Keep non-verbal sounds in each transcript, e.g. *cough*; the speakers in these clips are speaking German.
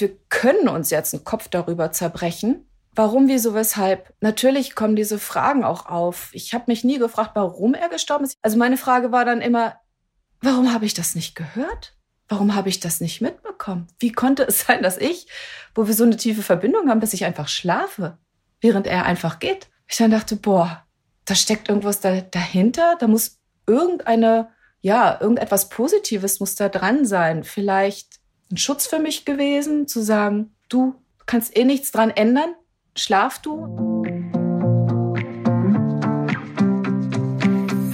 wir können uns jetzt einen Kopf darüber zerbrechen, warum, wieso, weshalb. Natürlich kommen diese Fragen auch auf. Ich habe mich nie gefragt, warum er gestorben ist. Also meine Frage war dann immer, warum habe ich das nicht gehört? Warum habe ich das nicht mitbekommen? Wie konnte es sein, dass ich, wo wir so eine tiefe Verbindung haben, dass ich einfach schlafe, während er einfach geht? Ich dann dachte, boah, da steckt irgendwas da, dahinter. Da muss irgendeine, ja, irgendetwas Positives muss da dran sein. Vielleicht ein Schutz für mich gewesen, zu sagen, du kannst eh nichts dran ändern. Schlaf du.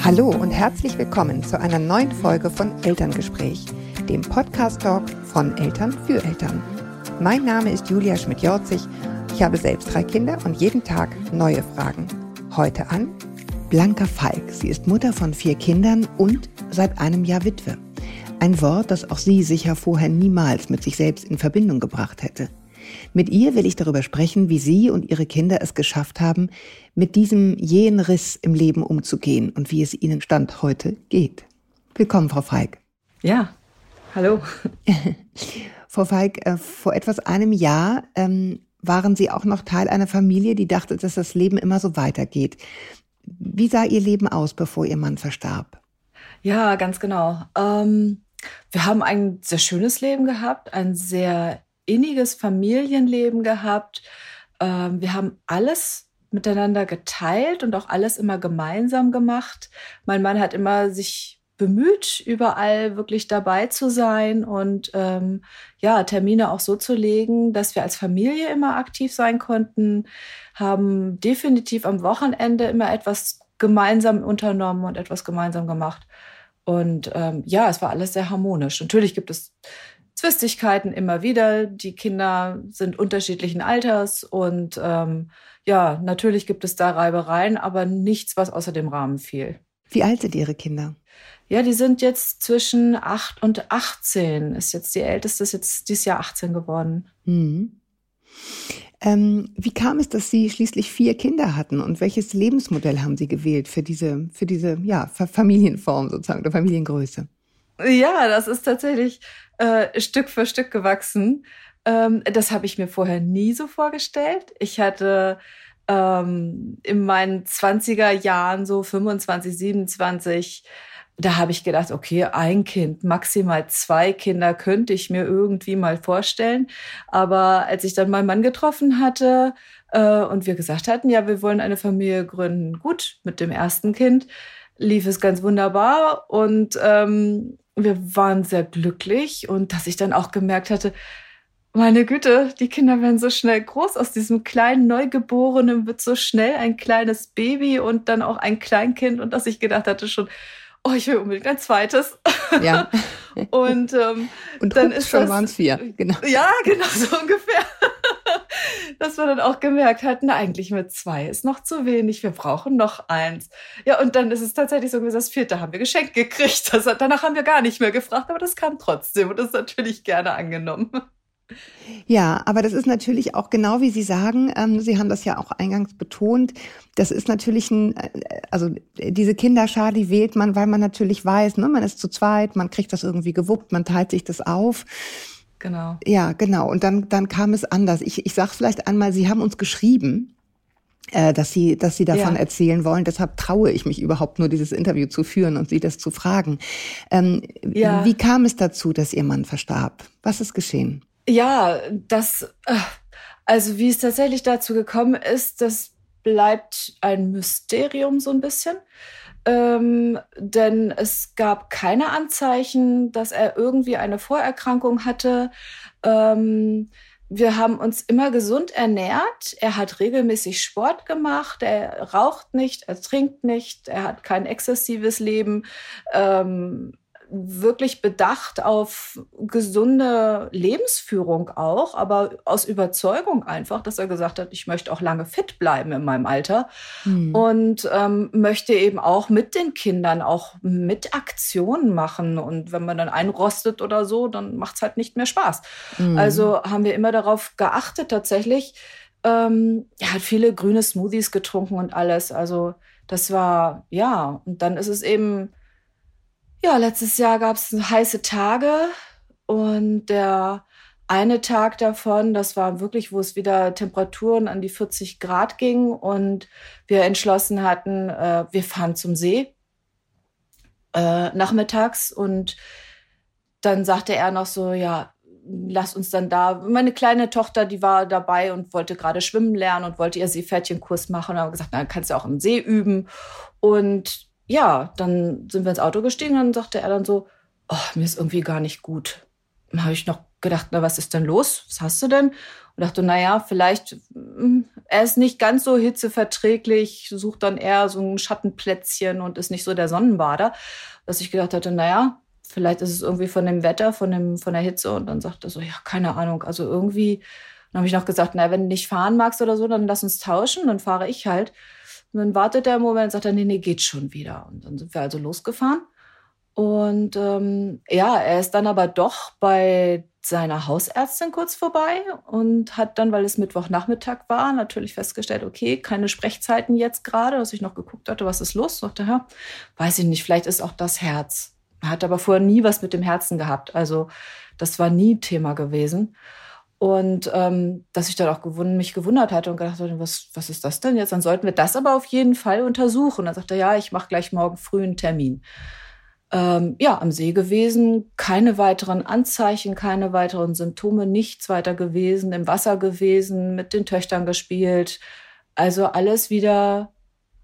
Hallo und herzlich willkommen zu einer neuen Folge von Elterngespräch, dem Podcast-Talk von Eltern für Eltern. Mein Name ist Julia Schmidt-Jorzig. Ich habe selbst drei Kinder und jeden Tag neue Fragen. Heute an Blanca Falk. Sie ist Mutter von vier Kindern und seit einem Jahr Witwe. Ein Wort, das auch sie sicher vorher niemals mit sich selbst in Verbindung gebracht hätte. Mit ihr will ich darüber sprechen, wie sie und ihre Kinder es geschafft haben, mit diesem jähen Riss im Leben umzugehen und wie es ihnen Stand heute geht. Willkommen, Frau Falk. Ja, hallo. *laughs* Frau Falk, äh, vor etwas einem Jahr ähm, waren Sie auch noch Teil einer Familie, die dachte, dass das Leben immer so weitergeht. Wie sah Ihr Leben aus, bevor Ihr Mann verstarb? Ja, ganz genau. Ähm, wir haben ein sehr schönes Leben gehabt, ein sehr inniges Familienleben gehabt. Ähm, wir haben alles miteinander geteilt und auch alles immer gemeinsam gemacht. Mein Mann hat immer sich bemüht, überall wirklich dabei zu sein und ähm, ja, Termine auch so zu legen, dass wir als Familie immer aktiv sein konnten, haben definitiv am Wochenende immer etwas gemeinsam unternommen und etwas gemeinsam gemacht. Und ähm, ja, es war alles sehr harmonisch. Natürlich gibt es Zwistigkeiten immer wieder. Die Kinder sind unterschiedlichen Alters und ähm, ja, natürlich gibt es da Reibereien, aber nichts, was außer dem Rahmen fiel. Wie alt sind Ihre Kinder? Ja, die sind jetzt zwischen 8 und 18. Ist jetzt die älteste, ist jetzt dieses Jahr 18 geworden. Mhm. Ähm, wie kam es, dass Sie schließlich vier Kinder hatten und welches Lebensmodell haben Sie gewählt für diese, für diese ja, Familienform sozusagen oder Familiengröße? Ja, das ist tatsächlich äh, Stück für Stück gewachsen. Ähm, das habe ich mir vorher nie so vorgestellt. Ich hatte ähm, in meinen 20er Jahren, so 25, 27, da habe ich gedacht, okay, ein Kind, maximal zwei Kinder könnte ich mir irgendwie mal vorstellen. Aber als ich dann meinen Mann getroffen hatte äh, und wir gesagt hatten, ja, wir wollen eine Familie gründen, gut, mit dem ersten Kind lief es ganz wunderbar und ähm, wir waren sehr glücklich und dass ich dann auch gemerkt hatte, meine Güte, die Kinder werden so schnell groß. Aus diesem kleinen Neugeborenen wird so schnell ein kleines Baby und dann auch ein Kleinkind. Und dass ich gedacht hatte schon, oh, ich will unbedingt ein zweites. Ja. *laughs* und, ähm, und dann ist schon waren es vier. Genau. Ja, genau so ungefähr dass wir dann auch gemerkt hatten, eigentlich mit zwei ist noch zu wenig, wir brauchen noch eins. Ja, und dann ist es tatsächlich so gewesen, das vierte haben wir geschenkt gekriegt. Das, danach haben wir gar nicht mehr gefragt, aber das kam trotzdem und das ist natürlich gerne angenommen. Ja, aber das ist natürlich auch genau wie Sie sagen, ähm, Sie haben das ja auch eingangs betont, das ist natürlich ein, äh, also diese Kinderschar, die wählt man, weil man natürlich weiß, ne, man ist zu zweit, man kriegt das irgendwie gewuppt, man teilt sich das auf. Genau. Ja, genau. Und dann, dann kam es anders. Ich, ich sage vielleicht einmal, Sie haben uns geschrieben, äh, dass Sie, dass Sie davon ja. erzählen wollen. Deshalb traue ich mich überhaupt nur, dieses Interview zu führen und Sie das zu fragen. Ähm, ja. Wie kam es dazu, dass Ihr Mann verstarb? Was ist geschehen? Ja, das, äh, also wie es tatsächlich dazu gekommen ist, das bleibt ein Mysterium so ein bisschen ähm, denn es gab keine Anzeichen, dass er irgendwie eine Vorerkrankung hatte. Ähm, wir haben uns immer gesund ernährt. Er hat regelmäßig Sport gemacht. Er raucht nicht, er trinkt nicht, er hat kein exzessives Leben. Ähm, wirklich bedacht auf gesunde Lebensführung auch, aber aus Überzeugung einfach, dass er gesagt hat, ich möchte auch lange fit bleiben in meinem Alter mhm. und ähm, möchte eben auch mit den Kindern auch mit Aktionen machen. Und wenn man dann einrostet oder so, dann macht es halt nicht mehr Spaß. Mhm. Also haben wir immer darauf geachtet tatsächlich. Ähm, er hat viele grüne Smoothies getrunken und alles. Also das war, ja, und dann ist es eben ja, letztes Jahr gab es heiße Tage und der eine Tag davon, das war wirklich, wo es wieder Temperaturen an die 40 Grad ging und wir entschlossen hatten, äh, wir fahren zum See äh, nachmittags und dann sagte er noch so, ja, lass uns dann da. Meine kleine Tochter, die war dabei und wollte gerade schwimmen lernen und wollte ihr Seepferdchenkurs machen. Und haben gesagt, na, kannst du auch im See üben. Und ja, dann sind wir ins Auto gestiegen und dann sagte er dann so, oh, mir ist irgendwie gar nicht gut. Dann habe ich noch gedacht, na, was ist denn los? Was hast du denn? Und dachte, na ja, vielleicht, hm, er ist nicht ganz so hitzeverträglich, sucht dann eher so ein Schattenplätzchen und ist nicht so der Sonnenbader. Dass ich gedacht hatte, na ja, vielleicht ist es irgendwie von dem Wetter, von dem, von der Hitze. Und dann sagt er so, ja, keine Ahnung. Also irgendwie, dann habe ich noch gesagt, na, wenn du nicht fahren magst oder so, dann lass uns tauschen, dann fahre ich halt. Und dann wartet er einen Moment und sagt er, nee, nee, geht schon wieder. Und dann sind wir also losgefahren. Und ähm, ja, er ist dann aber doch bei seiner Hausärztin kurz vorbei und hat dann, weil es Mittwochnachmittag war, natürlich festgestellt, okay, keine Sprechzeiten jetzt gerade, dass ich noch geguckt hatte, was ist los? Sagte, ja, weiß ich nicht, vielleicht ist auch das Herz. Er hat aber vorher nie was mit dem Herzen gehabt. Also das war nie Thema gewesen. Und ähm, dass ich dann auch gewund mich gewundert hatte und gedacht hatte, was, was ist das denn jetzt? Dann sollten wir das aber auf jeden Fall untersuchen. Dann sagte er, ja, ich mache gleich morgen früh einen Termin ähm, ja, am See gewesen, keine weiteren Anzeichen, keine weiteren Symptome, nichts weiter gewesen, im Wasser gewesen, mit den Töchtern gespielt. Also alles wieder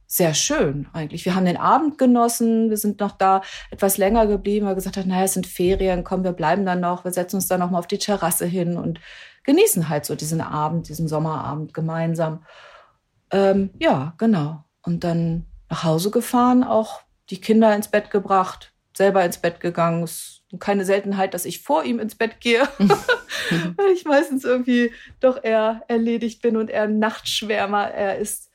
sehr schön eigentlich. Wir haben den Abend genossen, wir sind noch da etwas länger geblieben, weil gesagt hat, naja, es sind Ferien, komm, wir bleiben dann noch, wir setzen uns dann noch mal auf die Terrasse hin und genießen halt so diesen Abend, diesen Sommerabend gemeinsam. Ähm, ja, genau. Und dann nach Hause gefahren, auch die Kinder ins Bett gebracht, selber ins Bett gegangen. Es ist keine Seltenheit, dass ich vor ihm ins Bett gehe, *laughs* weil ich meistens irgendwie doch eher erledigt bin und er ein Nachtschwärmer er ist.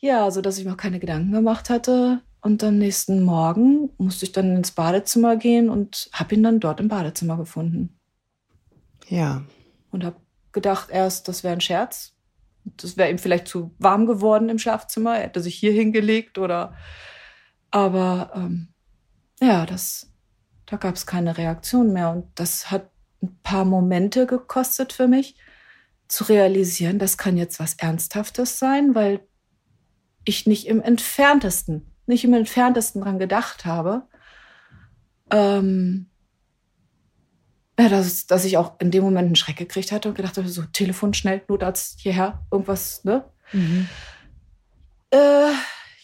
Ja, so dass ich mir auch keine Gedanken gemacht hatte. Und am nächsten Morgen musste ich dann ins Badezimmer gehen und habe ihn dann dort im Badezimmer gefunden. Ja. Und habe gedacht erst, das wäre ein Scherz. Das wäre ihm vielleicht zu warm geworden im Schlafzimmer. Er hätte sich hier hingelegt oder. Aber ähm, ja, das, da gab es keine Reaktion mehr. Und das hat ein paar Momente gekostet für mich, zu realisieren, das kann jetzt was Ernsthaftes sein, weil ich nicht im entferntesten, nicht im entferntesten dran gedacht habe. Ähm, ja, dass, dass ich auch in dem Moment einen Schreck gekriegt hatte und gedacht habe, so Telefon schnell, Notarzt hierher, irgendwas, ne? Mhm. Äh,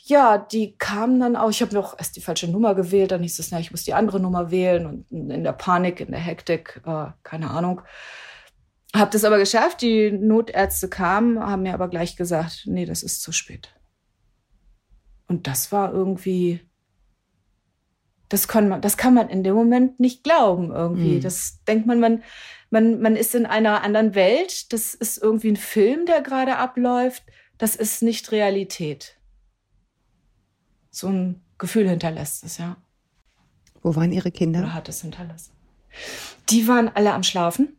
ja, die kamen dann auch. Ich habe noch erst die falsche Nummer gewählt, dann hieß es, na, ich muss die andere Nummer wählen und in der Panik, in der Hektik, äh, keine Ahnung. Hab das aber geschafft. Die Notärzte kamen, haben mir aber gleich gesagt, nee, das ist zu spät. Und das war irgendwie, das kann man, das kann man in dem Moment nicht glauben irgendwie. Mhm. Das denkt man, man, man, man ist in einer anderen Welt. Das ist irgendwie ein Film, der gerade abläuft. Das ist nicht Realität so ein Gefühl hinterlässt es, ja. Wo waren Ihre Kinder? Oder hat es hinterlassen? Die waren alle am Schlafen.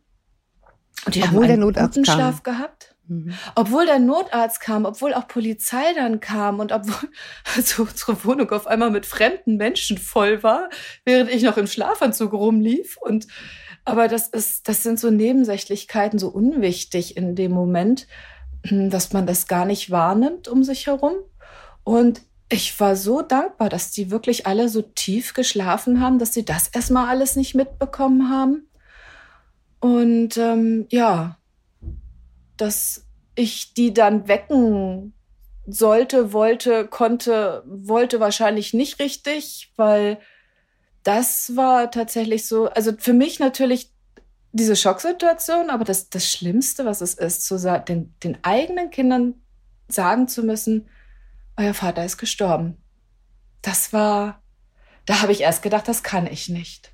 Und die obwohl haben einen der Notarzt guten kam. Schlaf gehabt. Mhm. Obwohl der Notarzt kam, obwohl auch Polizei dann kam und obwohl *laughs* also unsere Wohnung auf einmal mit fremden Menschen voll war, während ich noch im Schlafanzug rumlief. Und aber das ist, das sind so Nebensächlichkeiten, so unwichtig in dem Moment, dass man das gar nicht wahrnimmt um sich herum. Und ich war so dankbar, dass die wirklich alle so tief geschlafen haben, dass sie das erstmal alles nicht mitbekommen haben. Und ähm, ja, dass ich die dann wecken sollte, wollte, konnte, wollte wahrscheinlich nicht richtig, weil das war tatsächlich so, also für mich natürlich diese Schocksituation, aber das, das Schlimmste, was es ist, zu den, den eigenen Kindern sagen zu müssen, euer Vater ist gestorben. Das war, da habe ich erst gedacht, das kann ich nicht.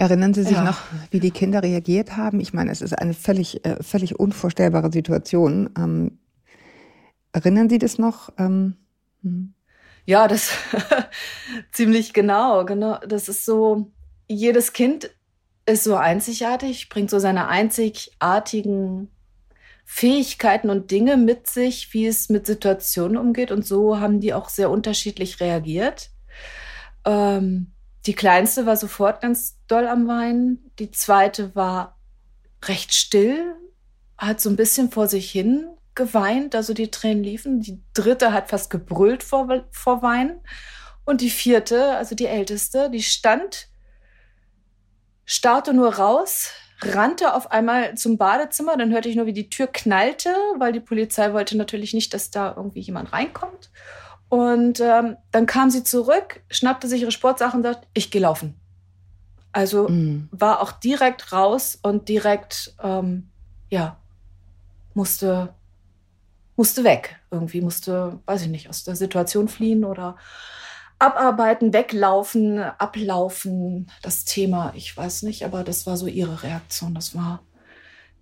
Erinnern Sie sich Ja. noch, wie die Kinder reagiert haben? Ich meine, es ist eine völlig, äh, völlig unvorstellbare Situation. Ähm, erinnern Sie das noch? Ähm, hm. Ja, das *laughs* ziemlich genau, genau. Das ist so, jedes Kind ist so einzigartig, bringt so seine einzigartigen Fähigkeiten und Dinge mit sich, wie es mit Situationen umgeht. Und so haben die auch sehr unterschiedlich reagiert. Ähm, die kleinste war sofort ganz doll am Weinen. Die zweite war recht still, hat so ein bisschen vor sich hin geweint, also die Tränen liefen. Die dritte hat fast gebrüllt vor, vor Weinen. Und die vierte, also die älteste, die stand, starrte nur raus, rannte auf einmal zum Badezimmer. Dann hörte ich nur, wie die Tür knallte, weil die Polizei wollte natürlich nicht, dass da irgendwie jemand reinkommt. Und ähm, dann kam sie zurück, schnappte sich ihre Sportsachen und sagt, ich gehe laufen. Also mhm. war auch direkt raus und direkt, ähm, ja, musste, musste weg. Irgendwie musste, weiß ich nicht, aus der Situation fliehen oder abarbeiten, weglaufen, ablaufen. Das Thema, ich weiß nicht, aber das war so ihre Reaktion. Das war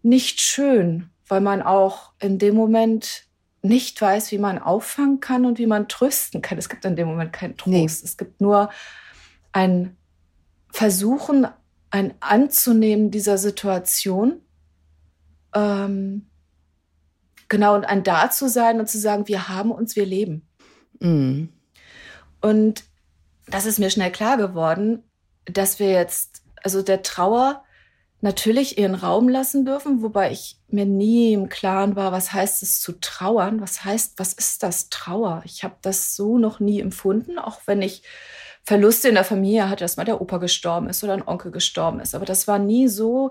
nicht schön, weil man auch in dem Moment nicht weiß, wie man auffangen kann und wie man trösten kann. Es gibt in dem Moment keinen Trost. Nee. Es gibt nur ein Versuchen, ein Anzunehmen dieser Situation. Ähm, genau, und ein Da zu sein und zu sagen, wir haben uns, wir leben. Mhm. Und das ist mir schnell klar geworden, dass wir jetzt, also der Trauer natürlich ihren Raum lassen dürfen, wobei ich mir nie im Klaren war, was heißt es zu trauern? Was heißt, was ist das Trauer? Ich habe das so noch nie empfunden, auch wenn ich Verluste in der Familie hatte, dass mal der Opa gestorben ist oder ein Onkel gestorben ist. Aber das war nie so,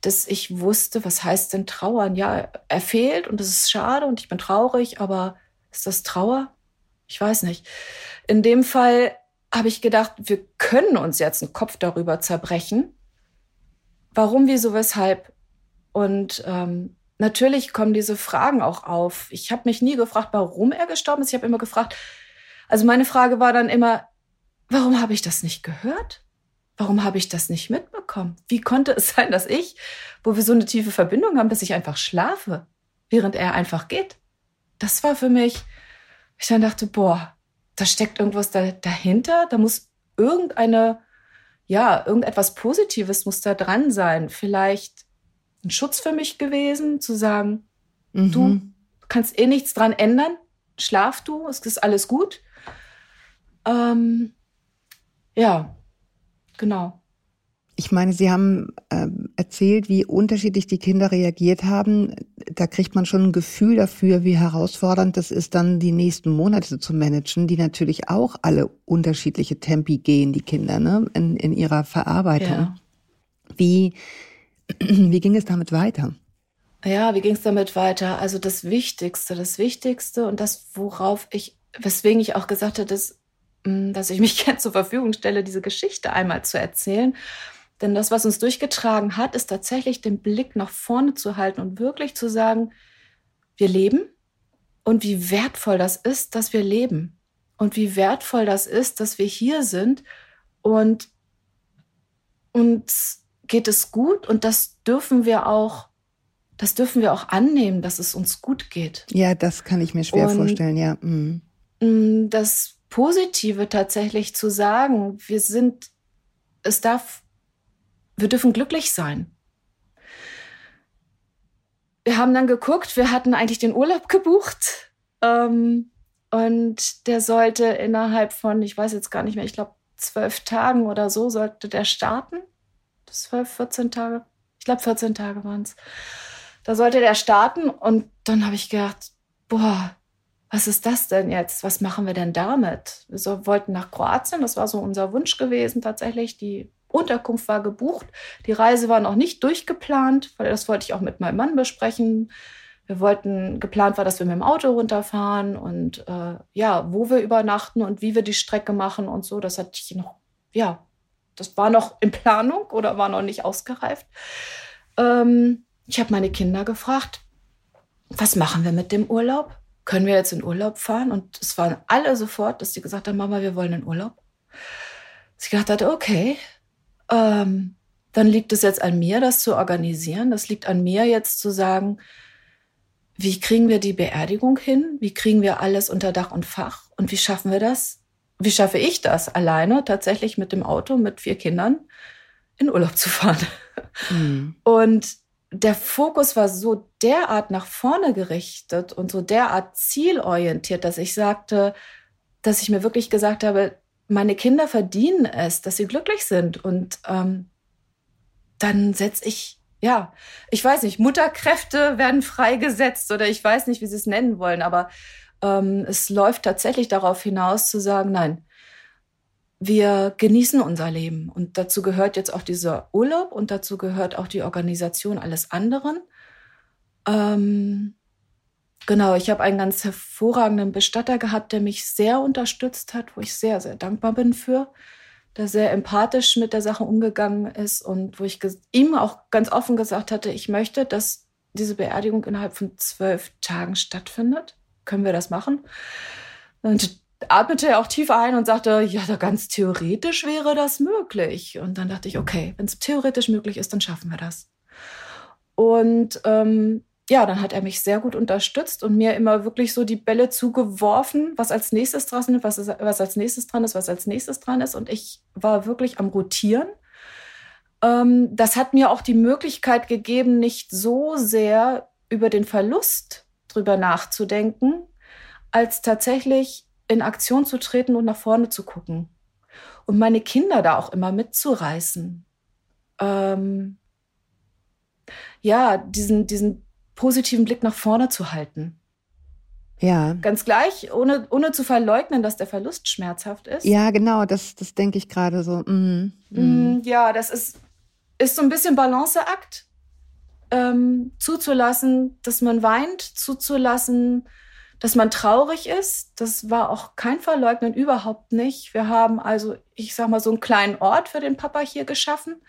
dass ich wusste, was heißt denn trauern? Ja, er fehlt und das ist schade und ich bin traurig, aber ist das Trauer? Ich weiß nicht. In dem Fall habe ich gedacht, wir können uns jetzt einen Kopf darüber zerbrechen, warum, wieso, weshalb. Und ähm, natürlich kommen diese Fragen auch auf. Ich habe mich nie gefragt, warum er gestorben ist. Ich habe immer gefragt, also meine Frage war dann immer, warum habe ich das nicht gehört? Warum habe ich das nicht mitbekommen? Wie konnte es *laughs* sein, dass ich, wo wir so eine tiefe Verbindung haben, dass ich einfach schlafe, während er einfach geht? Das war für mich, ich dann dachte, boah, da steckt irgendwas da, dahinter. Da muss irgendeine ja, irgendetwas Positives muss da dran sein. Vielleicht ein Schutz für mich gewesen, zu sagen, mhm. du kannst eh nichts dran ändern. Schlaf du, es ist alles gut. Ähm, ja, genau. Ich meine, Sie haben äh, erzählt, wie unterschiedlich die Kinder reagiert haben. Da kriegt man schon ein Gefühl dafür, wie herausfordernd das ist, dann die nächsten Monate zu managen, die natürlich auch alle unterschiedliche Tempi gehen, die Kinder, ne? in, in ihrer Verarbeitung. Ja. Wie, *clears throat* wie ging es damit weiter? Ja, wie ging es damit weiter? Also das Wichtigste, das Wichtigste und das, worauf ich, weswegen ich auch gesagt habe, dass, mm, dass ich mich *laughs* gerne zur Verfügung stelle, diese Geschichte einmal zu erzählen denn das, was uns durchgetragen hat, ist tatsächlich den Blick nach vorne zu halten und wirklich zu sagen, wir leben und wie wertvoll das ist, dass wir leben und wie wertvoll das ist, dass wir hier sind und uns geht es gut und das dürfen wir auch, das dürfen wir auch annehmen, dass es uns gut geht. Ja, das kann ich mir schwer und vorstellen, ja. Mhm. Das Positive tatsächlich zu sagen, wir sind, es darf wir dürfen glücklich sein. Wir haben dann geguckt, wir hatten eigentlich den Urlaub gebucht. Ähm, und der sollte innerhalb von, ich weiß jetzt gar nicht mehr, ich glaube zwölf Tagen oder so sollte der starten. Zwölf, 14 Tage. Ich glaube 14 Tage waren es. Da sollte der starten und dann habe ich gedacht, boah, was ist das denn jetzt? Was machen wir denn damit? Wir so, wollten nach Kroatien, das war so unser Wunsch gewesen tatsächlich. Die Unterkunft war gebucht. Die Reise war noch nicht durchgeplant, weil das wollte ich auch mit meinem Mann besprechen. Wir wollten, geplant war, dass wir mit dem Auto runterfahren und äh, ja, wo wir übernachten und wie wir die Strecke machen und so. Das hatte ich noch, ja, das war noch in Planung oder war noch nicht ausgereift. Ähm, ich habe meine Kinder gefragt, was machen wir mit dem Urlaub? Können wir jetzt in Urlaub fahren? Und es waren alle sofort, dass sie gesagt haben, Mama, wir wollen in Urlaub. Sie gedacht hatte, okay, ähm, dann liegt es jetzt an mir, das zu organisieren. Das liegt an mir jetzt zu sagen, wie kriegen wir die Beerdigung hin? Wie kriegen wir alles unter Dach und Fach? Und wie schaffen wir das? Wie schaffe ich das alleine tatsächlich mit dem Auto mit vier Kindern in Urlaub zu fahren? Mhm. Und der Fokus war so derart nach vorne gerichtet und so derart zielorientiert, dass ich sagte, dass ich mir wirklich gesagt habe, meine Kinder verdienen es, dass sie glücklich sind. Und ähm, dann setze ich ja, ich weiß nicht, Mutterkräfte werden freigesetzt oder ich weiß nicht, wie sie es nennen wollen, aber ähm, es läuft tatsächlich darauf hinaus zu sagen, nein, wir genießen unser Leben. Und dazu gehört jetzt auch dieser Urlaub und dazu gehört auch die Organisation alles anderen. Ähm, genau, ich habe einen ganz hervorragenden Bestatter gehabt, der mich sehr unterstützt hat, wo ich sehr, sehr dankbar bin für, der sehr empathisch mit der Sache umgegangen ist und wo ich ihm auch ganz offen gesagt hatte, ich möchte, dass diese Beerdigung innerhalb von zwölf Tagen stattfindet. Können wir das machen? Und atmete er auch tief ein und sagte, ja, ganz theoretisch wäre das möglich. Und dann dachte ich, okay, wenn es theoretisch möglich ist, dann schaffen wir das. Und ähm, ja, dann hat er mich sehr gut unterstützt und mir immer wirklich so die Bälle zugeworfen, was als nächstes dran ist, was, ist, was als nächstes dran ist, was als nächstes dran ist. Und ich war wirklich am Rotieren. Ähm, das hat mir auch die Möglichkeit gegeben, nicht so sehr über den Verlust drüber nachzudenken, als tatsächlich in Aktion zu treten und nach vorne zu gucken. Und meine Kinder da auch immer mitzureißen. Ähm, ja, diesen, diesen positiven Blick nach vorne zu halten. Ja. Ganz gleich, ohne, ohne zu verleugnen, dass der Verlust schmerzhaft ist. Ja, genau, das, das denke ich gerade so. Mm, mm. Mm, ja, das ist, ist so ein bisschen Balanceakt. Ähm, zuzulassen, dass man weint, zuzulassen, dass man traurig ist. Das war auch kein Verleugnen, überhaupt nicht. Wir haben also, ich sag mal, so einen kleinen Ort für den Papa hier geschaffen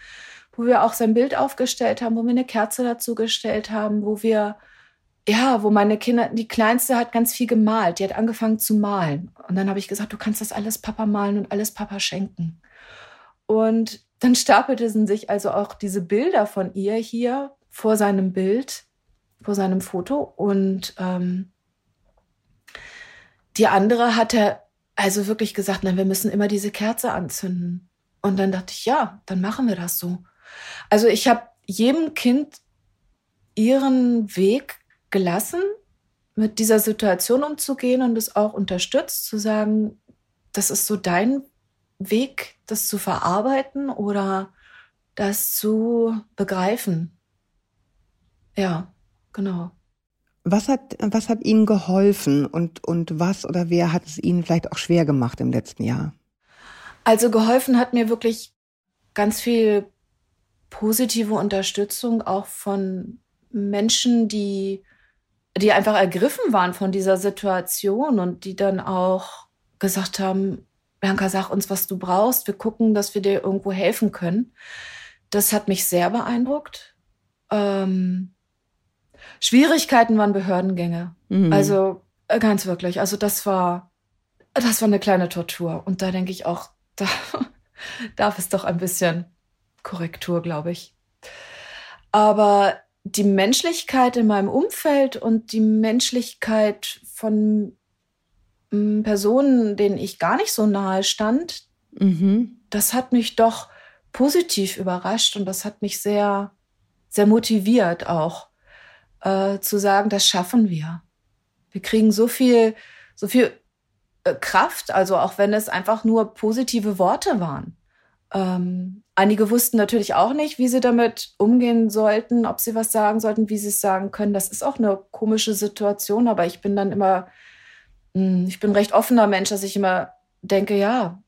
wo wir auch sein Bild aufgestellt haben, wo wir eine Kerze dazu gestellt haben, wo wir, ja, wo meine Kinder, die Kleinste hat ganz viel gemalt, die hat angefangen zu malen. Und dann habe ich gesagt, du kannst das alles Papa malen und alles Papa schenken. Und dann stapelten sich also auch diese Bilder von ihr hier vor seinem Bild, vor seinem Foto. Und ähm, die andere hatte also wirklich gesagt, nein, wir müssen immer diese Kerze anzünden. Und dann dachte ich, ja, dann machen wir das so. Also ich habe jedem Kind ihren Weg gelassen, mit dieser Situation umzugehen und es auch unterstützt, zu sagen, das ist so dein Weg, das zu verarbeiten oder das zu begreifen. Ja, genau. Was hat, was hat Ihnen geholfen und, und was oder wer hat es Ihnen vielleicht auch schwer gemacht im letzten Jahr? Also geholfen hat mir wirklich ganz viel positive Unterstützung auch von Menschen, die, die einfach ergriffen waren von dieser Situation und die dann auch gesagt haben, Bianca, sag uns, was du brauchst. Wir gucken, dass wir dir irgendwo helfen können. Das hat mich sehr beeindruckt. Ähm, Schwierigkeiten waren Behördengänge. Mhm. Also äh, ganz wirklich. Also das war, das war eine kleine Tortur. Und da denke ich auch, *laughs* da darf es doch ein bisschen Korrektur, glaube ich. Aber die Menschlichkeit in meinem Umfeld und die Menschlichkeit von mm, Personen, denen ich gar nicht so nahe stand, mhm. das hat mich doch positiv überrascht und das hat mich sehr, sehr motiviert auch äh, zu sagen, das schaffen wir. Wir kriegen so viel, so viel äh, Kraft, also auch wenn es einfach nur positive Worte waren. Ähm, einige wussten natürlich auch nicht, wie sie damit umgehen sollten, ob sie was sagen sollten, wie sie es sagen können. Das ist auch eine komische Situation, aber ich bin dann immer, hm, ich bin ein recht offener Mensch, dass ich immer denke, ja,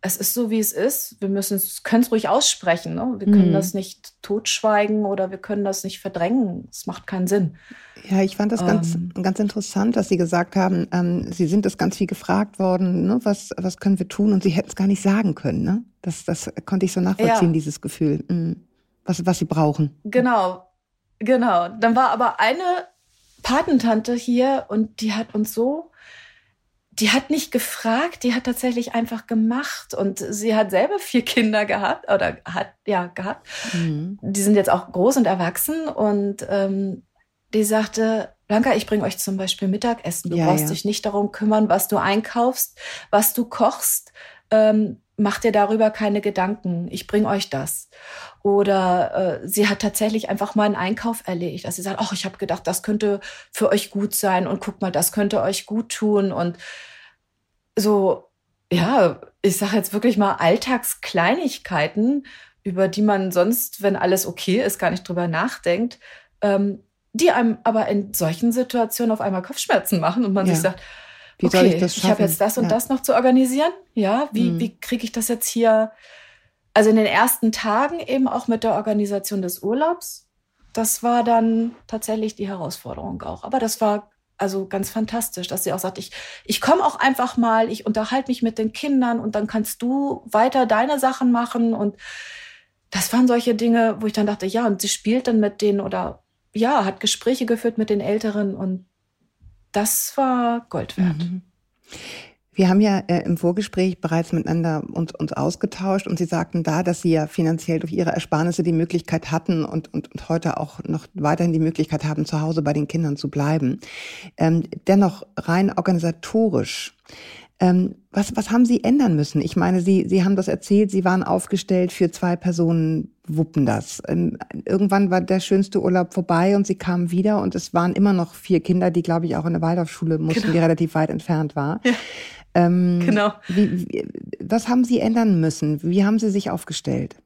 es ist so, wie es ist. Wir müssen es, können es ruhig aussprechen. Ne? Wir können mhm. das nicht totschweigen oder wir können das nicht verdrängen. Es macht keinen Sinn. Ja, ich fand das ganz, ähm, ganz interessant, dass Sie gesagt haben, ähm, Sie sind das ganz viel gefragt worden, ne? was, was können wir tun? Und Sie hätten es gar nicht sagen können. Ne? Das, das konnte ich so nachvollziehen, ja. dieses Gefühl, mhm. was, was Sie brauchen. Genau, genau. Dann war aber eine Patentante hier und die hat uns so die hat nicht gefragt, die hat tatsächlich einfach gemacht. Und sie hat selber vier Kinder gehabt oder hat ja gehabt. Mhm. Die sind jetzt auch groß und erwachsen. Und ähm, die sagte, Blanca, ich bringe euch zum Beispiel Mittagessen. Du ja, brauchst ja. dich nicht darum kümmern, was du einkaufst, was du kochst. Ähm, mach dir darüber keine Gedanken. Ich bringe euch das. Oder äh, sie hat tatsächlich einfach mal einen Einkauf erledigt. Dass sie sagt, ach, ich habe gedacht, das könnte für euch gut sein und guck mal, das könnte euch gut tun. Und so, ja, ich sage jetzt wirklich mal Alltagskleinigkeiten, über die man sonst, wenn alles okay ist, gar nicht drüber nachdenkt, ähm, die einem aber in solchen Situationen auf einmal Kopfschmerzen machen und man ja. sich sagt, wie okay, ich, ich habe jetzt das und ja. das noch zu organisieren. Ja, wie, mhm. wie kriege ich das jetzt hier? Also in den ersten Tagen eben auch mit der Organisation des Urlaubs. Das war dann tatsächlich die Herausforderung auch. Aber das war also ganz fantastisch, dass sie auch sagt, ich, ich komme auch einfach mal, ich unterhalte mich mit den Kindern und dann kannst du weiter deine Sachen machen. Und das waren solche Dinge, wo ich dann dachte, ja, und sie spielt dann mit denen oder ja, hat Gespräche geführt mit den Älteren und das war Gold wert. Mhm. Wir haben ja äh, im Vorgespräch bereits miteinander uns, uns ausgetauscht und Sie sagten da, dass Sie ja finanziell durch Ihre Ersparnisse die Möglichkeit hatten und, und, und heute auch noch weiterhin die Möglichkeit haben, zu Hause bei den Kindern zu bleiben. Ähm, dennoch rein organisatorisch. Ähm, was, was haben Sie ändern müssen? Ich meine, Sie, Sie haben das erzählt, Sie waren aufgestellt für zwei Personen, wuppen das. Ähm, irgendwann war der schönste Urlaub vorbei und Sie kamen wieder und es waren immer noch vier Kinder, die, glaube ich, auch in der Waldorfschule mussten, genau. die relativ weit entfernt war. Ja. Ähm, genau. Wie, wie, was haben Sie ändern müssen? Wie haben Sie sich aufgestellt?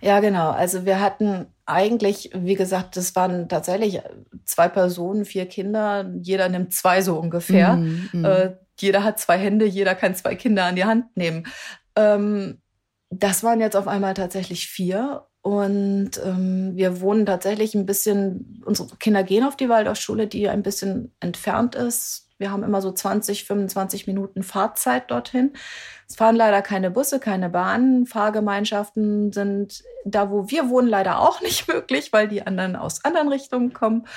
Ja, genau. Also wir hatten eigentlich, wie gesagt, das waren tatsächlich zwei Personen, vier Kinder. Jeder nimmt zwei so ungefähr. Mm, mm. Äh, jeder hat zwei Hände, jeder kann zwei Kinder an die Hand nehmen. Ähm, das waren jetzt auf einmal tatsächlich vier. Und ähm, wir wohnen tatsächlich ein bisschen, unsere Kinder gehen auf die Waldorfschule, die ein bisschen entfernt ist, wir haben immer so 20, 25 Minuten Fahrzeit dorthin. Es fahren leider keine Busse, keine Bahnen. Fahrgemeinschaften sind da, wo wir wohnen, leider auch nicht *laughs* möglich, weil die anderen aus anderen Richtungen kommen.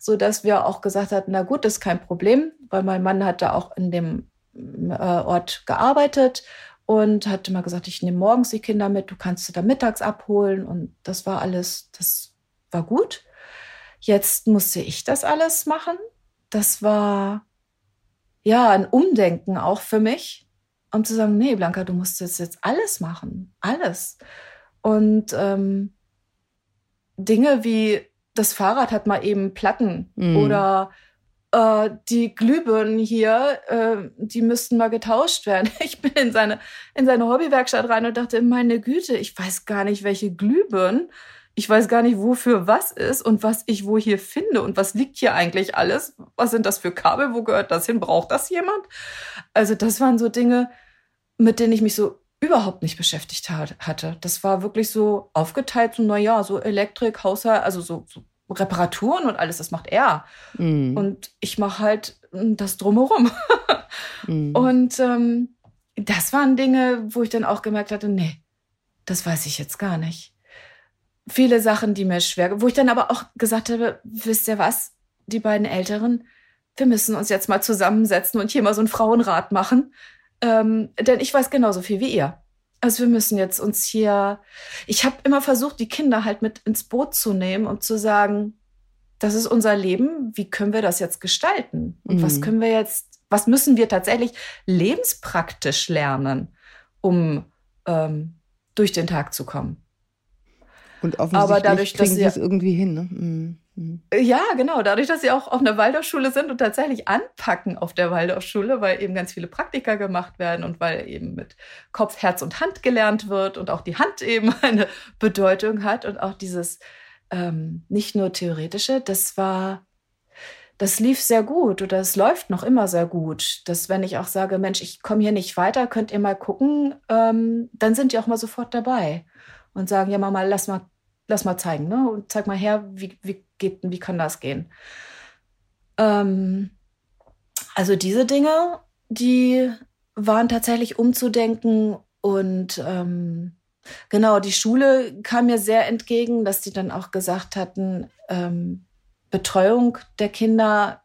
So dass wir auch gesagt hatten, na gut, das ist kein Problem, weil mein Mann hat da auch in dem äh, Ort gearbeitet und hat immer gesagt, ich nehme morgens die Kinder mit, du kannst sie da mittags abholen und das war alles, das war gut. Jetzt musste ich das alles machen. Das war ja, ein Umdenken auch für mich, um zu sagen, nee, Blanca, du musst jetzt, jetzt alles machen. Alles. Und ähm, Dinge wie das Fahrrad hat mal eben Platten mhm. oder äh, die Glühbirnen hier, äh, die müssten mal getauscht werden. *laughs* Ich bin in seine, in seine Hobbywerkstatt rein und dachte, meine Güte, ich weiß gar nicht, welche Glühbirnen ich weiß gar nicht, wofür was ist und was ich wo hier finde und was liegt hier eigentlich alles. Was sind das für Kabel? Wo gehört das hin? Braucht das jemand? Also das waren so Dinge, mit denen ich mich so überhaupt nicht beschäftigt hatte. Das war wirklich so aufgeteilt, so, naja, so Elektrik, Haushalt, also so, so Reparaturen und alles, das macht er. Mm. Und ich mache halt das drumherum. *laughs* mm. Und ähm, das waren Dinge, wo ich dann auch gemerkt hatte, nee, das weiß ich jetzt gar nicht viele Sachen, die mir schwer, wo ich dann aber auch gesagt habe, wisst ihr was, die beiden Älteren, wir müssen uns jetzt mal zusammensetzen und hier mal so einen Frauenrat machen, ähm, denn ich weiß genauso viel wie ihr. Also wir müssen jetzt uns hier, ich habe immer versucht, die Kinder halt mit ins Boot zu nehmen und zu sagen, das ist unser Leben, wie können wir das jetzt gestalten? Und mhm. was können wir jetzt, was müssen wir tatsächlich lebenspraktisch lernen, um ähm, durch den Tag zu kommen? Und offensichtlich Aber dadurch, kriegen sie es irgendwie hin. Ne? Mhm. Mhm. Ja, genau. Dadurch, dass sie auch auf einer Waldorfschule sind und tatsächlich anpacken auf der Waldorfschule, weil eben ganz viele Praktika gemacht werden und weil eben mit Kopf, Herz und Hand gelernt wird und auch die Hand *laughs* eben eine Bedeutung hat und auch dieses ähm, nicht nur theoretische, das war, das lief sehr gut oder es läuft noch immer sehr gut. Dass wenn ich auch sage, Mensch, ich komme hier nicht weiter, könnt ihr mal gucken, ähm, dann sind die auch mal sofort dabei und sagen, ja Mama, lass mal, lass mal zeigen, ne? Und zeig mal her, wie, wie geht, wie kann das gehen? Ähm, also diese Dinge, die waren tatsächlich umzudenken und ähm, genau, die Schule kam mir sehr entgegen, dass die dann auch gesagt hatten, ähm, Betreuung der Kinder,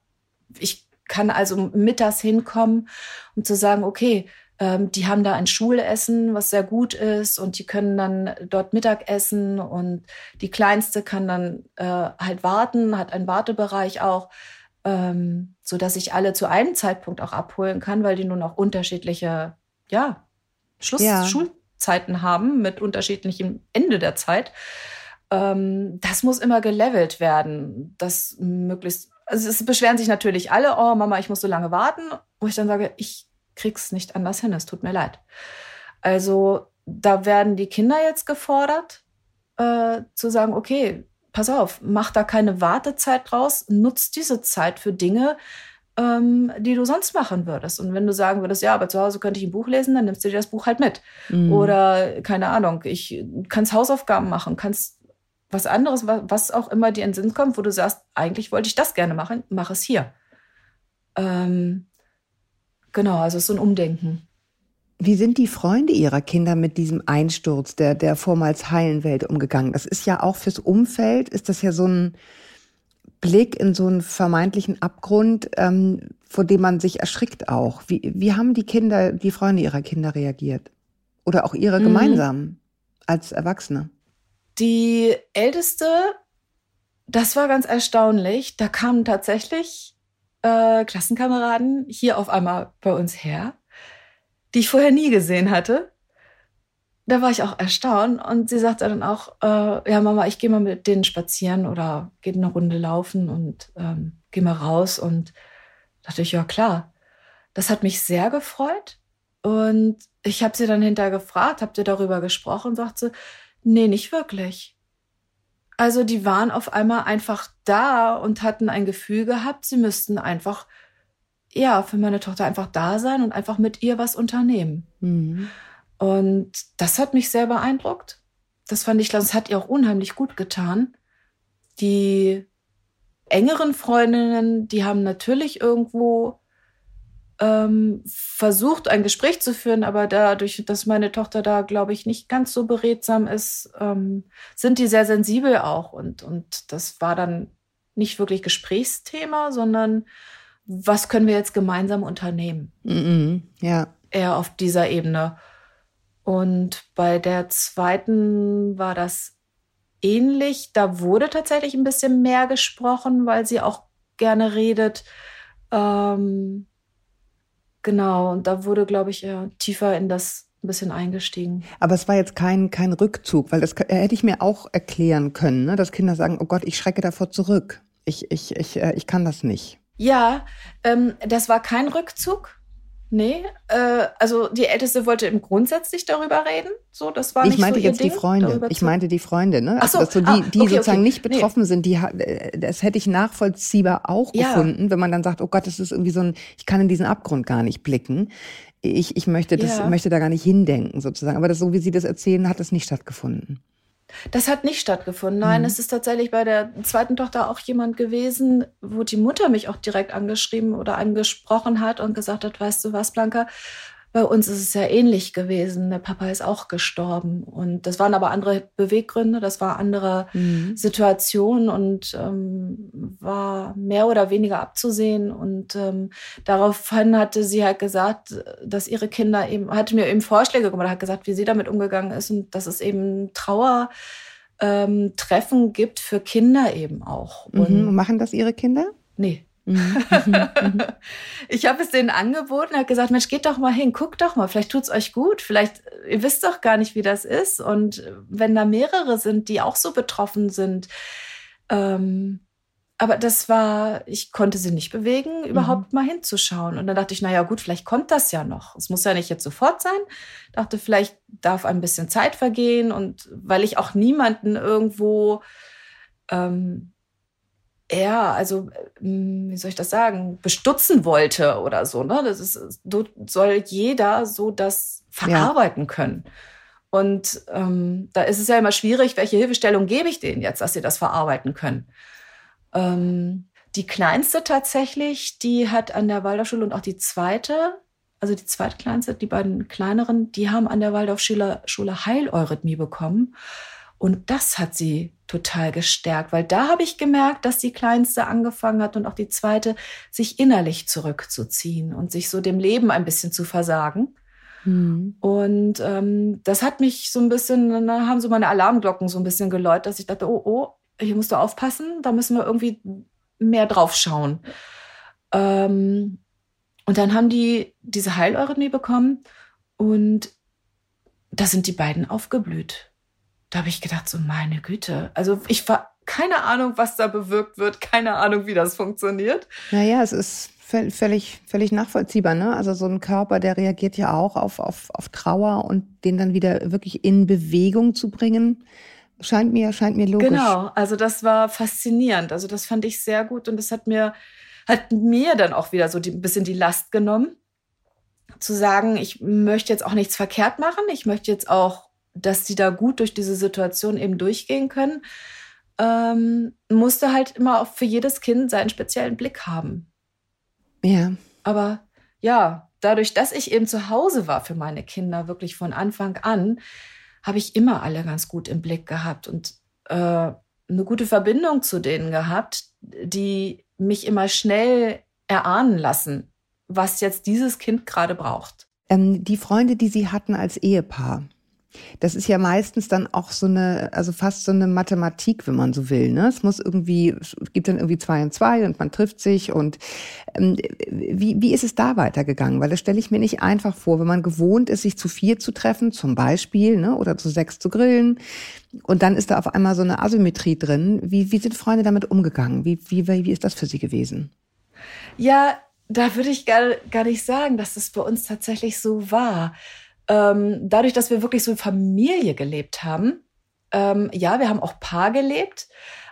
ich kann also mittags hinkommen, um zu sagen, okay, ähm, die haben da ein Schulessen, was sehr gut ist und die können dann dort Mittag essen und die Kleinste kann dann äh, halt warten, hat einen Wartebereich auch, ähm, so dass ich alle zu einem Zeitpunkt auch abholen kann, weil die nun auch unterschiedliche, ja, Schluss ja. Schulzeiten haben mit unterschiedlichem Ende der Zeit. Ähm, das muss immer gelevelt werden, das möglichst also es beschweren sich natürlich alle, oh Mama, ich muss so lange warten, wo ich dann sage, ich krieg's nicht anders hin, es tut mir leid. Also da werden die Kinder jetzt gefordert, äh, zu sagen, okay, pass auf, mach da keine Wartezeit draus, nutz diese Zeit für Dinge, ähm, die du sonst machen würdest. Und wenn du sagen würdest, ja, aber zu Hause könnte ich ein Buch lesen, dann nimmst du dir das Buch halt mit. Mhm. Oder keine Ahnung, ich kannst Hausaufgaben machen, kannst was anderes, was auch immer dir in den Sinn kommt, wo du sagst, eigentlich wollte ich das gerne machen, mach es hier. Ähm, genau, also so ein Umdenken. Wie sind die Freunde Ihrer Kinder mit diesem Einsturz der, der vormals heilen Welt umgegangen? Das ist ja auch fürs Umfeld, ist das ja so ein Blick in so einen vermeintlichen Abgrund, ähm, vor dem man sich erschrickt auch. Wie, wie haben die Kinder, die Freunde Ihrer Kinder reagiert? Oder auch Ihre mhm. gemeinsam als Erwachsene? Die Älteste, das war ganz erstaunlich. Da kamen tatsächlich äh, Klassenkameraden hier auf einmal bei uns her die ich vorher nie gesehen hatte. Da war ich auch erstaunt und sie sagte dann auch, äh, ja Mama, ich gehe mal mit denen spazieren oder gehe eine Runde laufen und ähm, gehe mal raus und dachte ich, ja klar. Das hat mich sehr gefreut und ich habe sie dann hinterher gefragt, habt ihr darüber gesprochen? Sagt sie, nee, nicht wirklich. Also die waren auf einmal einfach da und hatten ein Gefühl gehabt, sie müssten einfach ja, für meine Tochter einfach da sein und einfach mit ihr was unternehmen. Mhm. Und das hat mich sehr beeindruckt. Das fand ich, das hat ihr auch unheimlich gut getan. Die engeren Freundinnen, die haben natürlich irgendwo ähm, versucht, ein Gespräch zu führen, aber dadurch, dass meine Tochter da, glaube ich, nicht ganz so beredsam ist, ähm, sind die sehr sensibel auch. Und, und das war dann nicht wirklich Gesprächsthema, sondern was können wir jetzt gemeinsam unternehmen? Mhm, ja. Eher auf dieser Ebene. Und bei der zweiten war das ähnlich. Da wurde tatsächlich ein bisschen mehr gesprochen, weil sie auch gerne redet. Ähm, genau, und da wurde, glaube ich, tiefer in das ein bisschen eingestiegen. Aber es war jetzt kein, kein Rückzug, weil das hätte ich mir auch erklären können, ne? dass Kinder sagen, oh Gott, ich schrecke davor zurück. Ich, ich, ich, äh, ich kann das nicht. Ja, ähm, das war kein Rückzug. Nee, äh, also die Älteste wollte im grundsätzlich darüber reden. So, das war ich nicht meinte so jetzt Ding, die Freunde. Ich meinte die Freunde, ne? Ach so, also, so ah, die, die okay, sozusagen okay. nicht betroffen nee. sind, die das hätte ich nachvollziehbar auch ja. gefunden, wenn man dann sagt, oh Gott, das ist irgendwie so ein, ich kann in diesen Abgrund gar nicht blicken. Ich, ich möchte das, ja. möchte da gar nicht hindenken, sozusagen. Aber das, so wie Sie das erzählen, hat das nicht stattgefunden. Das hat nicht stattgefunden. Nein, mhm. es ist tatsächlich bei der zweiten Tochter auch jemand gewesen, wo die Mutter mich auch direkt angeschrieben oder angesprochen hat und gesagt hat, weißt du was, Blanca, bei uns ist es ja ähnlich gewesen. Der Papa ist auch gestorben. Und das waren aber andere Beweggründe, das war andere mhm. Situation und ähm, war mehr oder weniger abzusehen. Und ähm, daraufhin hatte sie halt gesagt, dass ihre Kinder eben, hatte mir eben Vorschläge gemacht, hat gesagt, wie sie damit umgegangen ist und dass es eben Trauer ähm, Treffen gibt für Kinder eben auch. Mhm. Und machen das ihre Kinder? Nee. Mhm, mhm, mhm. ich habe es denen angeboten, habe gesagt, Mensch, geht doch mal hin, guckt doch mal, vielleicht tut's euch gut, vielleicht ihr wisst doch gar nicht, wie das ist. Und wenn da mehrere sind, die auch so betroffen sind, ähm, aber das war, ich konnte sie nicht bewegen, überhaupt mhm. mal hinzuschauen. Und dann dachte ich, na ja, gut, vielleicht kommt das ja noch. Es muss ja nicht jetzt sofort sein. Dachte, vielleicht darf ein bisschen Zeit vergehen und weil ich auch niemanden irgendwo ähm, ja, also hm, wie soll ich das sagen, bestutzen wollte oder so. Ne? Das ist, soll jeder so das verarbeiten ja. können. Und ähm, da ist es ja immer schwierig, welche Hilfestellung gebe ich denen jetzt, dass sie das verarbeiten können. Ähm, die kleinste tatsächlich, die hat an der Waldorfschule und auch die zweite, also die zweitkleinste, die beiden kleineren, die haben an der Waldorfschule Schule Heileurythmie bekommen. Und das hat sie total gestärkt, weil da habe ich gemerkt, dass die Kleinste angefangen hat und auch die Zweite, sich innerlich zurückzuziehen und sich so dem Leben ein bisschen zu versagen. Mhm. Und ähm, das hat mich so ein bisschen, da haben so meine Alarmglocken so ein bisschen geläutet, dass ich dachte, oh, oh, hier musst du aufpassen, da müssen wir irgendwie mehr drauf schauen. Ähm, und dann haben die diese Heileurythmie bekommen und da sind die beiden aufgeblüht da habe ich gedacht, so meine Güte. Also ich war keine Ahnung, was da bewirkt wird, keine Ahnung, wie das funktioniert. Naja, es ist völlig, völlig nachvollziehbar. Ne? Also so ein Körper, der reagiert ja auch auf, auf, auf Trauer und den dann wieder wirklich in Bewegung zu bringen, scheint mir, scheint mir logisch. Genau, also das war faszinierend. Also das fand ich sehr gut und das hat mir, hat mir dann auch wieder so die, ein bisschen die Last genommen, zu sagen, ich möchte jetzt auch nichts verkehrt machen. Ich möchte jetzt auch, dass die da gut durch diese Situation eben durchgehen können. Ähm, musste halt immer auch für jedes Kind seinen speziellen Blick haben. Ja. Aber ja, dadurch, dass ich eben zu Hause war für meine Kinder, wirklich von Anfang an, habe ich immer alle ganz gut im Blick gehabt und äh, eine gute Verbindung zu denen gehabt, die mich immer schnell erahnen lassen, was jetzt dieses Kind gerade braucht. Ähm, die Freunde, die Sie hatten als Ehepaar, das ist ja meistens dann auch so eine, also fast so eine Mathematik, wenn man so will. Ne? Es muss irgendwie, es gibt dann irgendwie zwei und zwei und man trifft sich und ähm, wie, wie ist es da weitergegangen? Weil das stelle ich mir nicht einfach vor, wenn man gewohnt ist, sich zu vier zu treffen, zum Beispiel, ne? oder zu sechs zu grillen und dann ist da auf einmal so eine Asymmetrie drin. Wie, wie sind Freunde damit umgegangen? Wie, wie, wie ist das für Sie gewesen? Ja, da würde ich gar, gar nicht sagen, dass es bei uns tatsächlich so war ähm, dadurch, dass wir wirklich so Familie gelebt haben, ähm, ja, wir haben auch Paar gelebt,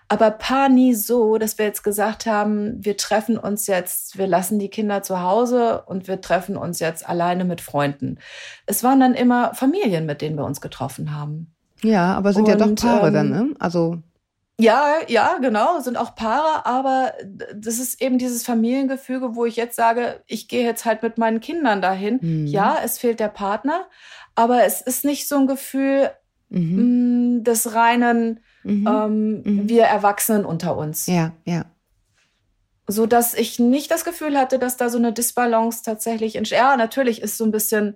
aber Paar nie so, dass wir jetzt gesagt haben, wir treffen uns jetzt, wir lassen die Kinder zu Hause und wir treffen uns jetzt alleine mit Freunden. Es waren dann immer Familien, mit denen wir uns getroffen haben. Ja, aber sind und, ja doch Paare ähm, dann, ne? Also ja, ja, genau, sind auch Paare, aber das ist eben dieses Familiengefüge, wo ich jetzt sage, ich gehe jetzt halt mit meinen Kindern dahin. Mhm. Ja, es fehlt der Partner, aber es ist nicht so ein Gefühl mhm. mh, mm, des reinen mhm. Ähm, mhm. wir Erwachsenen unter uns. Ja, ja. So dass ich nicht das Gefühl hatte, dass da so eine Disbalance tatsächlich entsteht. Ja, natürlich ist so ein bisschen,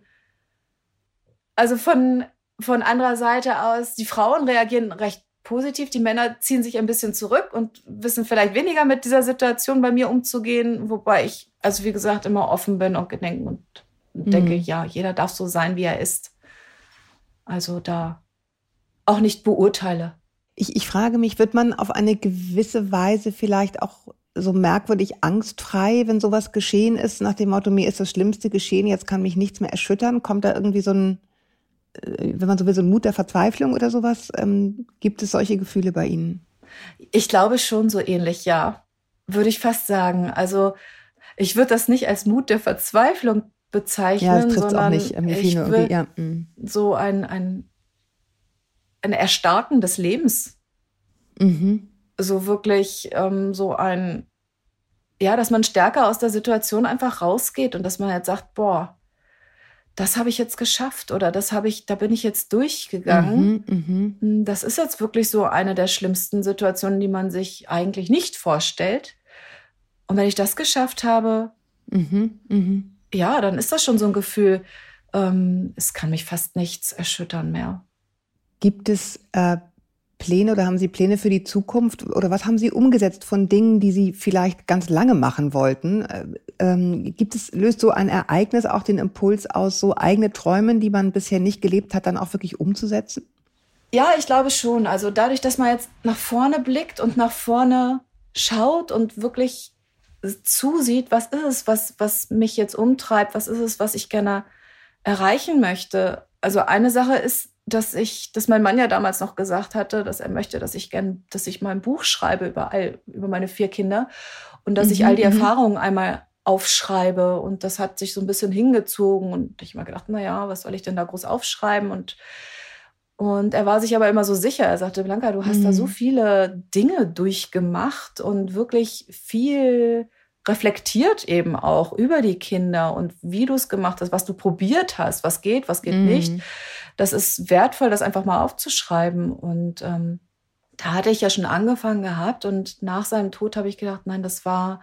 also von, von anderer Seite aus, die Frauen reagieren recht positiv. Die Männer ziehen sich ein bisschen zurück und wissen vielleicht weniger mit dieser Situation bei mir umzugehen, wobei ich, also wie gesagt, immer offen bin und gedenken und mhm. denke, ja, jeder darf so sein, wie er ist. Also da auch nicht beurteile. Ich, ich frage mich, wird man auf eine gewisse Weise vielleicht auch so merkwürdig angstfrei, wenn sowas geschehen ist, nach dem Motto, mir ist das Schlimmste geschehen, jetzt kann mich nichts mehr erschüttern? Kommt da irgendwie so ein, wenn man so will, so ein Mut der Verzweiflung oder sowas? Ähm, gibt es solche Gefühle bei Ihnen? Ich glaube schon so ähnlich, ja. Würde ich fast sagen. Also ich würde das nicht als Mut der Verzweiflung bezeichnen, ja, das sondern auch nicht. Mir ich würde ja. So ein, ein, ein Erstarken des Lebens. Mhm. So wirklich ähm, so ein, ja, dass man stärker aus der Situation einfach rausgeht und dass man jetzt sagt, boah, das habe ich jetzt geschafft oder das habe ich, da bin ich jetzt durchgegangen. Mhm, mh. Hm, das ist jetzt wirklich so eine der schlimmsten Situationen, die man sich eigentlich nicht vorstellt. Und wenn ich das geschafft habe, mhm, mh. ja, dann ist das schon so ein Gefühl, ähm, es kann mich fast nichts erschüttern mehr. Gibt es äh, Pläne oder haben Sie Pläne für die Zukunft oder was haben Sie umgesetzt von Dingen, die Sie vielleicht ganz lange machen wollten? Äh, ähm, gibt es, löst so ein Ereignis auch den Impuls aus, so eigene Träume, die man bisher nicht gelebt hat, dann auch wirklich umzusetzen? Ja, ich glaube schon. Also dadurch, dass man jetzt nach vorne blickt und nach vorne schaut und wirklich zusieht, was ist es, was, was mich jetzt umtreibt, was ist es, was ich gerne erreichen möchte. Also eine Sache ist dass ich, dass mein Mann ja damals noch gesagt hatte, dass er möchte, dass ich gern, dass ich mal ein Buch schreibe über all, über meine vier Kinder und dass mhm, ich all die mhm. Erfahrungen einmal aufschreibe und das hat sich so ein bisschen hingezogen und ich habe mir gedacht, na ja, was soll ich denn da groß aufschreiben und und er war sich aber immer so sicher. Er sagte, Blanca, du hast mhm. da so mhm. viele Dinge durchgemacht und wirklich viel reflektiert eben auch über die Kinder und wie du es gemacht hast, was du probiert hast, was geht, was geht mhm. nicht das ist wertvoll, das einfach mal aufzuschreiben. Und ähm, da hatte ich ja schon angefangen gehabt und nach seinem Tod habe ich gedacht, nein, das war,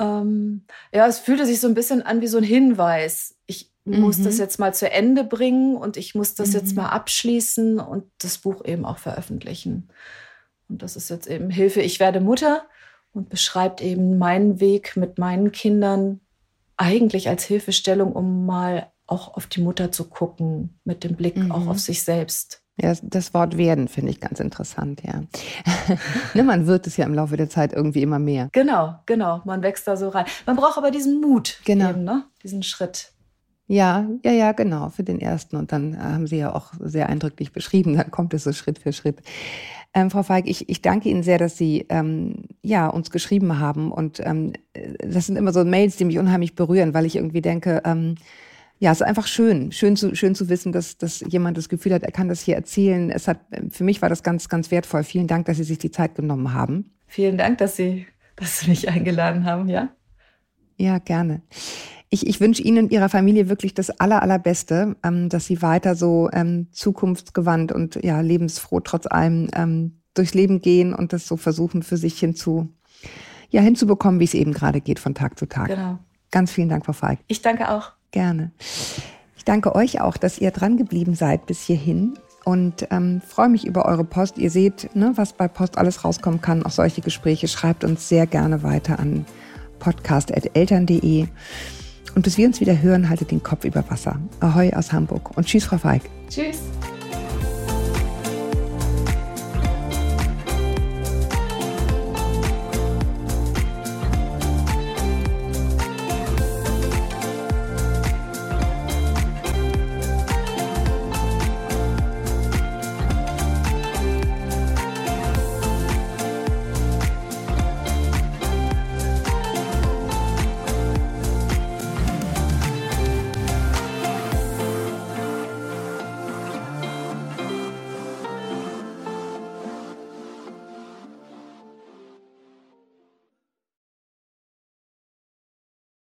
ähm, ja, es fühlte sich so ein bisschen an wie so ein Hinweis. Ich mhm. muss das jetzt mal zu Ende bringen und ich muss das mhm. jetzt mal abschließen und das Buch eben auch veröffentlichen. Und das ist jetzt eben Hilfe, ich werde Mutter und beschreibt eben meinen Weg mit meinen Kindern eigentlich als Hilfestellung, um mal auch auf die Mutter zu gucken, mit dem Blick mhm. auch auf sich selbst. Ja, das Wort werden finde ich ganz interessant, ja. *laughs* ne, man wird es ja im Laufe der Zeit irgendwie immer mehr. Genau, genau. Man wächst da so rein. Man braucht aber diesen Mut, genau. Eben, ne? diesen Schritt. Ja, ja, ja, genau, für den ersten. Und dann äh, haben Sie ja auch sehr eindrücklich beschrieben, *laughs* dann kommt es so Schritt für Schritt. Ähm, Frau Feig, ich, ich danke Ihnen sehr, dass Sie ähm, ja, uns geschrieben haben. Und ähm, das sind immer so Mails, die mich unheimlich berühren, weil ich irgendwie denke, ähm, ja, es ist einfach schön, schön zu, schön zu wissen, dass, dass jemand das Gefühl hat, er kann das hier erzählen. Es hat, für mich war das ganz, ganz wertvoll. Vielen Dank, dass Sie sich die Zeit genommen haben. Vielen Dank, dass Sie, dass Sie mich eingeladen haben, ja? Ja, gerne. Ich, ich wünsche Ihnen und Ihrer Familie wirklich das aller, allerbeste, ähm, dass Sie weiter so ähm, zukunftsgewandt und ja, lebensfroh trotz allem ähm, durchs Leben gehen und das so versuchen für sich hinzu, ja, hinzubekommen, wie es eben gerade geht von Tag zu Tag. Genau. Ganz vielen Dank, Frau Falk. Ich danke auch. Gerne. Ich danke euch auch, dass ihr dran geblieben seid bis hierhin und ähm, freue mich über eure Post. Ihr seht, ne, was bei Post alles rauskommen kann. Auch solche Gespräche schreibt uns sehr gerne weiter an podcast.eltern.de. Und bis wir uns wieder hören, haltet den Kopf über Wasser. Ahoi aus Hamburg und tschüss, Frau Feig. Tschüss.